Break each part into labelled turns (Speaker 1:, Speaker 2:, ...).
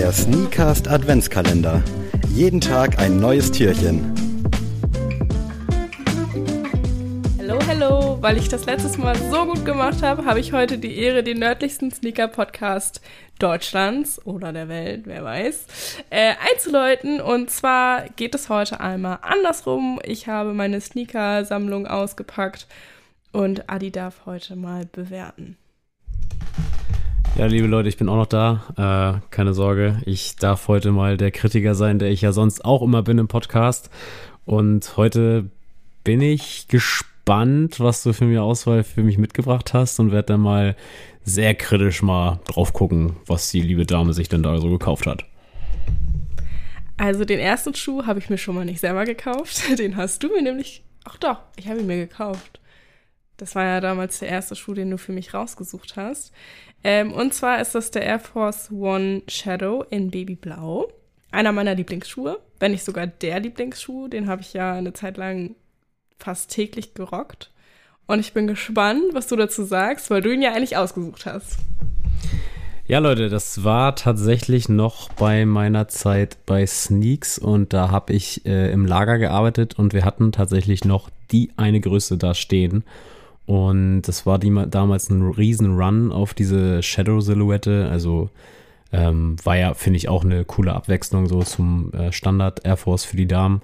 Speaker 1: Der Sneakast Adventskalender. Jeden Tag ein neues Türchen.
Speaker 2: Hallo, hallo. Weil ich das letztes Mal so gut gemacht habe, habe ich heute die Ehre, den nördlichsten Sneaker-Podcast Deutschlands oder der Welt, wer weiß, äh, einzuläuten. Und zwar geht es heute einmal andersrum. Ich habe meine Sneaker-Sammlung ausgepackt und Adi darf heute mal bewerten.
Speaker 3: Ja, liebe Leute, ich bin auch noch da. Äh, keine Sorge, ich darf heute mal der Kritiker sein, der ich ja sonst auch immer bin im Podcast. Und heute bin ich gespannt, was du für mir Auswahl für mich mitgebracht hast und werde dann mal sehr kritisch mal drauf gucken, was die liebe Dame sich denn da so gekauft hat.
Speaker 2: Also den ersten Schuh habe ich mir schon mal nicht selber gekauft. Den hast du mir nämlich. Ach doch, ich habe ihn mir gekauft. Das war ja damals der erste Schuh, den du für mich rausgesucht hast. Ähm, und zwar ist das der Air Force One Shadow in Babyblau. Einer meiner Lieblingsschuhe, wenn nicht sogar der Lieblingsschuh. Den habe ich ja eine Zeit lang fast täglich gerockt. Und ich bin gespannt, was du dazu sagst, weil du ihn ja eigentlich ausgesucht hast.
Speaker 3: Ja, Leute, das war tatsächlich noch bei meiner Zeit bei Sneaks und da habe ich äh, im Lager gearbeitet und wir hatten tatsächlich noch die eine Größe da stehen. Und das war die, damals ein riesen Run auf diese Shadow-Silhouette. Also ähm, war ja, finde ich, auch eine coole Abwechslung so zum äh, Standard Air Force für die Damen.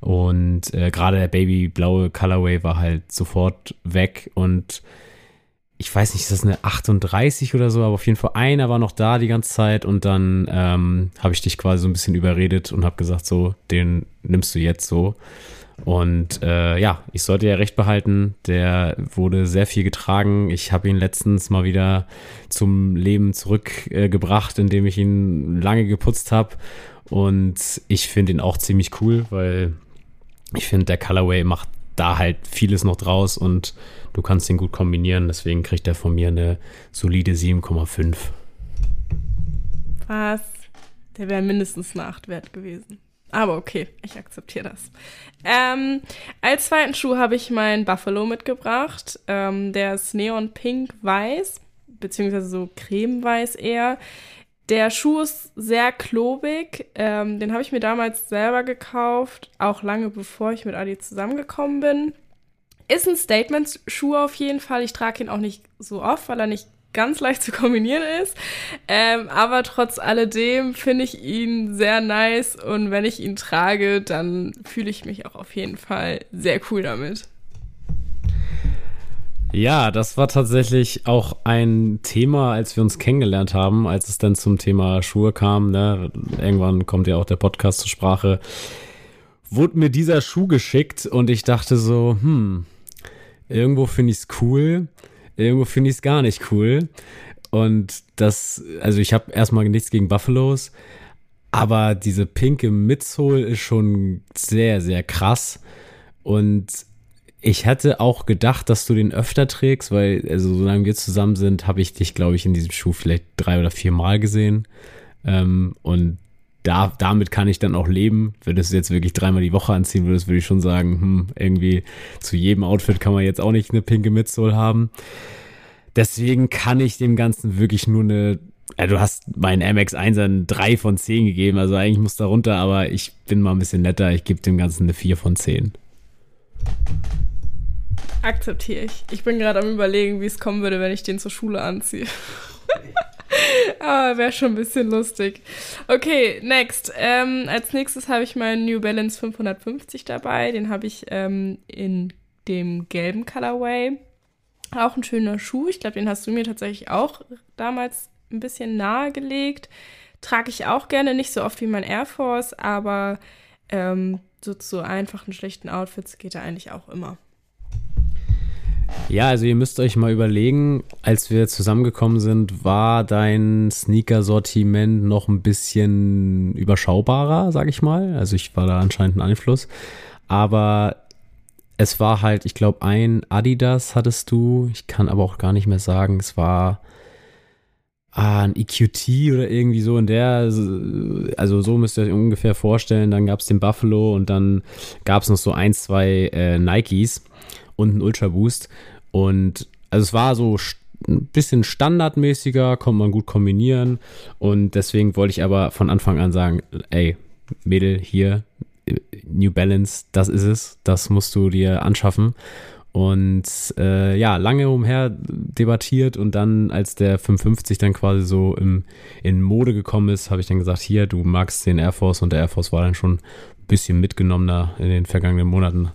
Speaker 3: Und äh, gerade der babyblaue Colorway war halt sofort weg und ich weiß nicht, ist das eine 38 oder so, aber auf jeden Fall einer war noch da die ganze Zeit und dann ähm, habe ich dich quasi so ein bisschen überredet und habe gesagt, so, den nimmst du jetzt so. Und äh, ja, ich sollte ja recht behalten. Der wurde sehr viel getragen. Ich habe ihn letztens mal wieder zum Leben zurückgebracht, äh, indem ich ihn lange geputzt habe. Und ich finde ihn auch ziemlich cool, weil ich finde, der Colorway macht da halt vieles noch draus und du kannst ihn gut kombinieren. Deswegen kriegt er von mir eine solide 7,5.
Speaker 2: Was? Der wäre mindestens eine 8 wert gewesen. Aber okay, ich akzeptiere das. Ähm, als zweiten Schuh habe ich meinen Buffalo mitgebracht. Ähm, der ist neon pink weiß, beziehungsweise so cremeweiß eher. Der Schuh ist sehr klobig. Ähm, den habe ich mir damals selber gekauft, auch lange bevor ich mit Adi zusammengekommen bin. Ist ein Statement-Schuh auf jeden Fall. Ich trage ihn auch nicht so oft, weil er nicht ganz leicht zu kombinieren ist. Ähm, aber trotz alledem finde ich ihn sehr nice und wenn ich ihn trage, dann fühle ich mich auch auf jeden Fall sehr cool damit.
Speaker 3: Ja, das war tatsächlich auch ein Thema, als wir uns kennengelernt haben, als es dann zum Thema Schuhe kam. Ne? Irgendwann kommt ja auch der Podcast zur Sprache. Wurde mir dieser Schuh geschickt und ich dachte so, hm, irgendwo finde ich es cool Irgendwo finde ich es gar nicht cool. Und das, also ich habe erstmal nichts gegen Buffalos, aber diese pinke Midsole ist schon sehr, sehr krass. Und ich hätte auch gedacht, dass du den öfter trägst, weil, also solange wir zusammen sind, habe ich dich, glaube ich, in diesem Schuh vielleicht drei oder vier Mal gesehen. Ähm, und da, damit kann ich dann auch leben. Wenn du es jetzt wirklich dreimal die Woche anziehen würdest, würde ich schon sagen, hm, irgendwie zu jedem Outfit kann man jetzt auch nicht eine pinke Midsole haben. Deswegen kann ich dem Ganzen wirklich nur eine ja, du hast meinen MX1 ein 3 von 10 gegeben, also eigentlich muss da runter, aber ich bin mal ein bisschen netter. Ich gebe dem Ganzen eine 4 von 10.
Speaker 2: Akzeptiere ich. Ich bin gerade am überlegen, wie es kommen würde, wenn ich den zur Schule anziehe. Aber wäre schon ein bisschen lustig. Okay, next. Ähm, als nächstes habe ich meinen New Balance 550 dabei. Den habe ich ähm, in dem gelben Colorway. Auch ein schöner Schuh. Ich glaube, den hast du mir tatsächlich auch damals ein bisschen nahegelegt. Trage ich auch gerne, nicht so oft wie mein Air Force, aber ähm, so zu einfachen, schlechten Outfits geht er eigentlich auch immer.
Speaker 3: Ja, also ihr müsst euch mal überlegen, als wir zusammengekommen sind, war dein Sneaker-Sortiment noch ein bisschen überschaubarer, sag ich mal. Also ich war da anscheinend ein Einfluss. Aber es war halt, ich glaube, ein Adidas hattest du. Ich kann aber auch gar nicht mehr sagen, es war ah, ein EQT oder irgendwie so in der, also so müsst ihr euch ungefähr vorstellen. Dann gab es den Buffalo und dann gab es noch so ein, zwei äh, Nikes und ein Ultra Boost. Und also es war so ein bisschen standardmäßiger, kommt man gut kombinieren. Und deswegen wollte ich aber von Anfang an sagen, ey, Mädel, hier, New Balance, das ist es, das musst du dir anschaffen. Und äh, ja, lange umher debattiert und dann, als der 550 dann quasi so im, in Mode gekommen ist, habe ich dann gesagt, hier, du magst den Air Force und der Air Force war dann schon ein bisschen mitgenommener in den vergangenen Monaten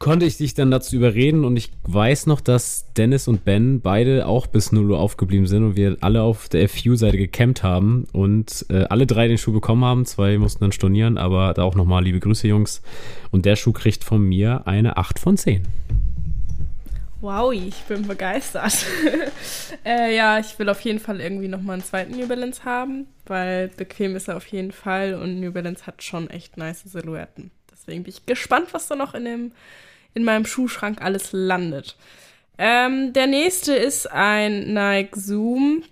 Speaker 3: konnte ich dich dann dazu überreden und ich weiß noch, dass Dennis und Ben beide auch bis 0 Uhr aufgeblieben sind und wir alle auf der FU-Seite gecampt haben und äh, alle drei den Schuh bekommen haben. Zwei mussten dann stornieren, aber da auch nochmal liebe Grüße, Jungs. Und der Schuh kriegt von mir eine 8 von 10.
Speaker 2: Wow, ich bin begeistert. äh, ja, ich will auf jeden Fall irgendwie nochmal einen zweiten New Balance haben, weil bequem ist er auf jeden Fall und New Balance hat schon echt nice Silhouetten. Deswegen bin ich gespannt, was da noch in dem in meinem Schuhschrank alles landet. Ähm, der nächste ist ein Nike Zoom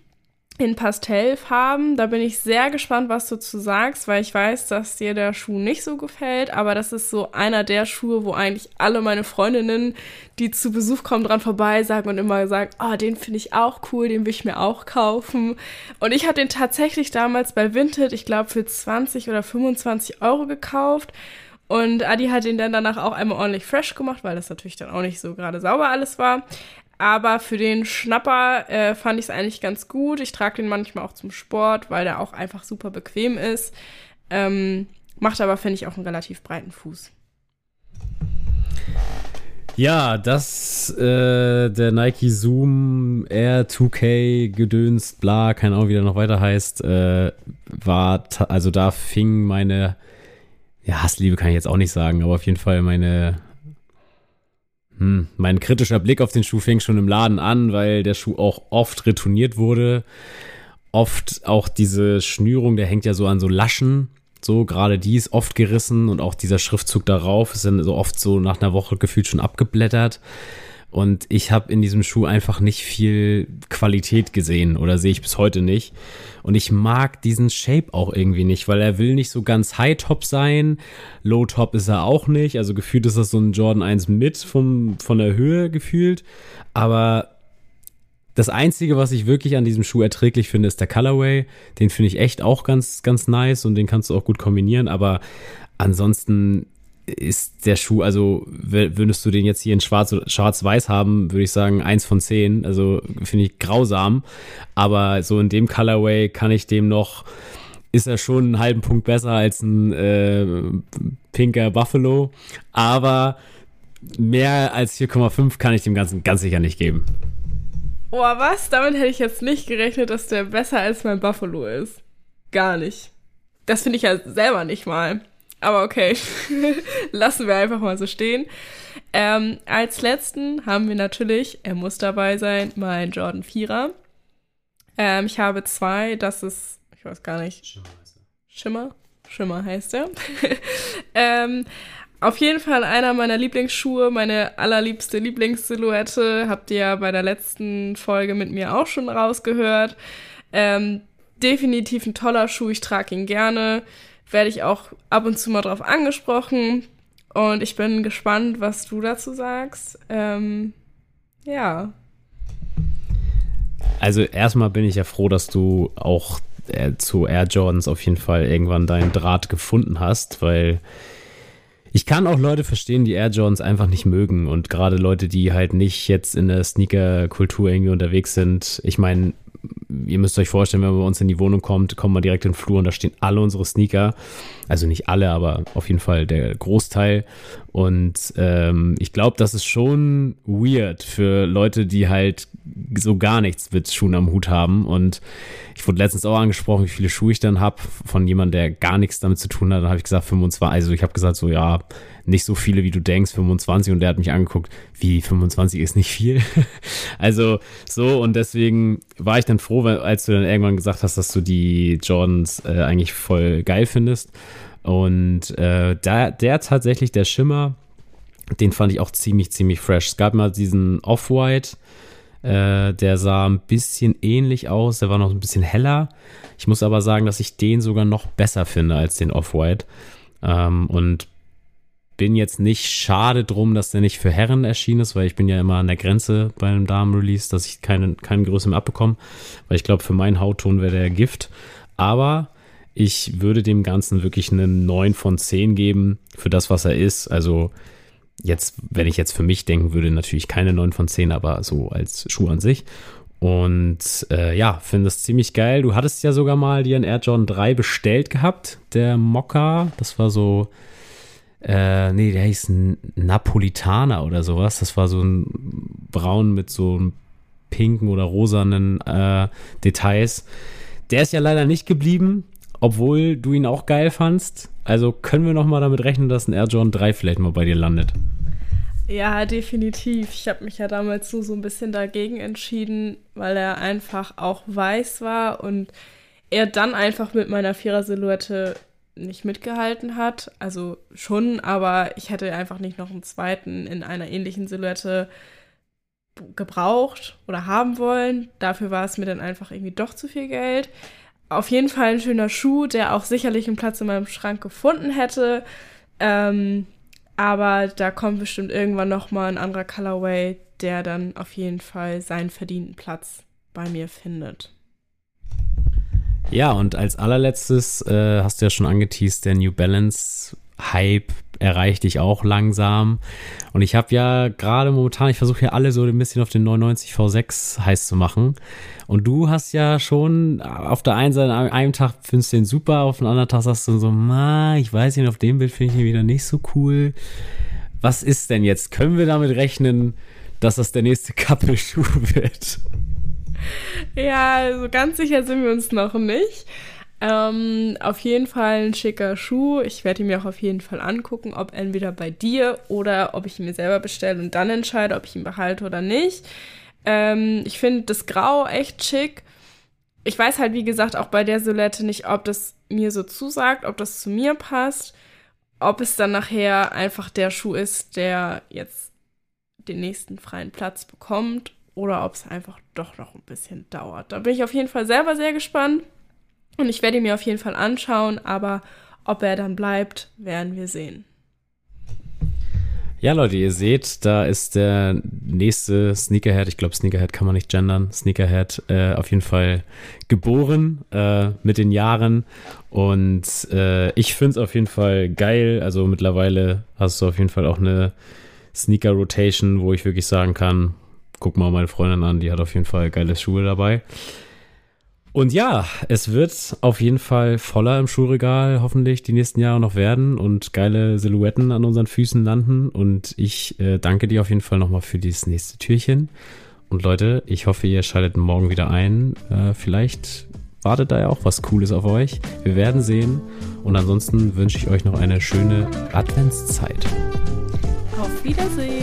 Speaker 2: in Pastellfarben. Da bin ich sehr gespannt, was du zu sagst, weil ich weiß, dass dir der Schuh nicht so gefällt. Aber das ist so einer der Schuhe, wo eigentlich alle meine Freundinnen, die zu Besuch kommen, dran vorbei sagen und immer sagen, oh, den finde ich auch cool, den will ich mir auch kaufen. Und ich habe den tatsächlich damals bei Vinted, ich glaube, für 20 oder 25 Euro gekauft. Und Adi hat ihn dann danach auch einmal ordentlich fresh gemacht, weil das natürlich dann auch nicht so gerade sauber alles war. Aber für den Schnapper äh, fand ich es eigentlich ganz gut. Ich trage den manchmal auch zum Sport, weil der auch einfach super bequem ist. Ähm, macht aber, finde ich, auch einen relativ breiten Fuß.
Speaker 3: Ja, das, äh, der Nike Zoom Air 2K gedönst, bla, keine Ahnung, wie der noch weiter heißt, äh, war, also da fing meine ja, Hassliebe kann ich jetzt auch nicht sagen, aber auf jeden Fall meine, hm, mein kritischer Blick auf den Schuh fing schon im Laden an, weil der Schuh auch oft retourniert wurde. Oft auch diese Schnürung, der hängt ja so an so Laschen. So, gerade die ist oft gerissen und auch dieser Schriftzug darauf ist dann so oft so nach einer Woche gefühlt schon abgeblättert. Und ich habe in diesem Schuh einfach nicht viel Qualität gesehen oder sehe ich bis heute nicht. Und ich mag diesen Shape auch irgendwie nicht, weil er will nicht so ganz High-Top sein. Low-Top ist er auch nicht. Also gefühlt ist das so ein Jordan 1 mit vom, von der Höhe gefühlt. Aber das Einzige, was ich wirklich an diesem Schuh erträglich finde, ist der Colorway. Den finde ich echt auch ganz, ganz nice und den kannst du auch gut kombinieren. Aber ansonsten ist der Schuh, also würdest du den jetzt hier in schwarz schwarz-weiß haben, würde ich sagen, eins von zehn. Also finde ich grausam. Aber so in dem Colorway kann ich dem noch, ist er schon einen halben Punkt besser als ein äh, pinker Buffalo. Aber mehr als 4,5 kann ich dem Ganzen ganz sicher nicht geben.
Speaker 2: Oh, was? Damit hätte ich jetzt nicht gerechnet, dass der besser als mein Buffalo ist. Gar nicht. Das finde ich ja selber nicht mal. Aber okay, lassen wir einfach mal so stehen. Ähm, als letzten haben wir natürlich, er muss dabei sein, mein Jordan 4er. Ähm, ich habe zwei, das ist, ich weiß gar nicht. Schimmer heißt er. Schimmer? Schimmer heißt er. ähm, auf jeden Fall einer meiner Lieblingsschuhe, meine allerliebste Lieblingssilhouette. Habt ihr ja bei der letzten Folge mit mir auch schon rausgehört. Ähm, definitiv ein toller Schuh, ich trage ihn gerne werde ich auch ab und zu mal drauf angesprochen. Und ich bin gespannt, was du dazu sagst. Ähm, ja.
Speaker 3: Also erstmal bin ich ja froh, dass du auch äh, zu Air Jordans auf jeden Fall irgendwann deinen Draht gefunden hast, weil ich kann auch Leute verstehen, die Air Jordans einfach nicht mögen und gerade Leute, die halt nicht jetzt in der Sneaker-Kultur irgendwie unterwegs sind. Ich meine, ihr müsst euch vorstellen, wenn man bei uns in die Wohnung kommt, kommen wir direkt in den Flur und da stehen alle unsere Sneaker. Also nicht alle, aber auf jeden Fall der Großteil. Und ähm, ich glaube, das ist schon weird für Leute, die halt so gar nichts mit Schuhen am Hut haben. Und ich wurde letztens auch angesprochen, wie viele Schuhe ich dann habe von jemandem, der gar nichts damit zu tun hat. Dann habe ich gesagt 25. Also ich habe gesagt so, ja, nicht so viele, wie du denkst, 25. Und der hat mich angeguckt, wie 25 ist nicht viel. also so und deswegen war ich dann froh, als du dann irgendwann gesagt hast, dass du die Jordans äh, eigentlich voll geil findest. Und äh, da, der tatsächlich, der Schimmer, den fand ich auch ziemlich, ziemlich fresh. Es gab mal diesen Off-White, äh, der sah ein bisschen ähnlich aus, der war noch ein bisschen heller. Ich muss aber sagen, dass ich den sogar noch besser finde als den Off-White. Ähm, und bin jetzt nicht schade drum, dass der nicht für Herren erschienen ist, weil ich bin ja immer an der Grenze bei einem Damen-Release, dass ich keine, keine Größe mehr abbekomme, weil ich glaube, für meinen Hautton wäre der Gift. Aber ich würde dem Ganzen wirklich eine 9 von 10 geben für das, was er ist. Also jetzt, wenn ich jetzt für mich denken würde, natürlich keine 9 von 10, aber so als Schuh an sich. Und äh, ja, finde das ziemlich geil. Du hattest ja sogar mal dir ein Air Jordan 3 bestellt gehabt, der Mokka. Das war so, äh, nee, der hieß Napolitaner oder sowas. Das war so ein Braun mit so pinken oder rosanen äh, Details. Der ist ja leider nicht geblieben, obwohl du ihn auch geil fandst. Also können wir noch mal damit rechnen, dass ein Air Jordan 3 vielleicht mal bei dir landet.
Speaker 2: Ja, definitiv. Ich habe mich ja damals so, so ein bisschen dagegen entschieden, weil er einfach auch weiß war und er dann einfach mit meiner Vierer-Silhouette nicht mitgehalten hat. Also schon, aber ich hätte einfach nicht noch einen zweiten in einer ähnlichen Silhouette gebraucht oder haben wollen. Dafür war es mir dann einfach irgendwie doch zu viel Geld. Auf jeden Fall ein schöner Schuh, der auch sicherlich einen Platz in meinem Schrank gefunden hätte. Ähm, aber da kommt bestimmt irgendwann noch mal ein anderer Colorway, der dann auf jeden Fall seinen verdienten Platz bei mir findet.
Speaker 3: Ja, und als allerletztes äh, hast du ja schon angeteased, der New Balance Hype erreicht dich auch langsam. Und ich habe ja gerade momentan, ich versuche ja alle so ein bisschen auf den 99 V6 heiß zu machen. Und du hast ja schon auf der einen Seite, an einem Tag findest du den super, auf dem anderen Tag sagst du so, ma, ich weiß nicht, auf dem Bild finde ich ihn wieder nicht so cool. Was ist denn jetzt? Können wir damit rechnen, dass das der nächste Couple-Schuh wird?
Speaker 2: Ja, also ganz sicher sind wir uns noch nicht. Ähm, auf jeden Fall ein schicker Schuh. Ich werde ihn mir auch auf jeden Fall angucken, ob entweder bei dir oder ob ich ihn mir selber bestelle und dann entscheide, ob ich ihn behalte oder nicht. Ähm, ich finde das Grau echt schick. Ich weiß halt, wie gesagt, auch bei der Silhouette nicht, ob das mir so zusagt, ob das zu mir passt, ob es dann nachher einfach der Schuh ist, der jetzt den nächsten freien Platz bekommt oder ob es einfach doch noch ein bisschen dauert. Da bin ich auf jeden Fall selber sehr gespannt und ich werde ihn mir auf jeden Fall anschauen, aber ob er dann bleibt, werden wir sehen.
Speaker 3: Ja, Leute, ihr seht, da ist der nächste Sneakerhead. Ich glaube, Sneakerhead kann man nicht gendern. Sneakerhead äh, auf jeden Fall geboren äh, mit den Jahren. Und äh, ich finde es auf jeden Fall geil. Also mittlerweile hast du auf jeden Fall auch eine Sneaker-Rotation, wo ich wirklich sagen kann, guck mal meine Freundin an, die hat auf jeden Fall geile Schuhe dabei. Und ja, es wird auf jeden Fall voller im Schulregal hoffentlich die nächsten Jahre noch werden und geile Silhouetten an unseren Füßen landen. Und ich äh, danke dir auf jeden Fall nochmal für dieses nächste Türchen. Und Leute, ich hoffe, ihr schaltet morgen wieder ein. Äh, vielleicht wartet da ja auch was Cooles auf euch. Wir werden sehen. Und ansonsten wünsche ich euch noch eine schöne Adventszeit.
Speaker 2: Auf Wiedersehen.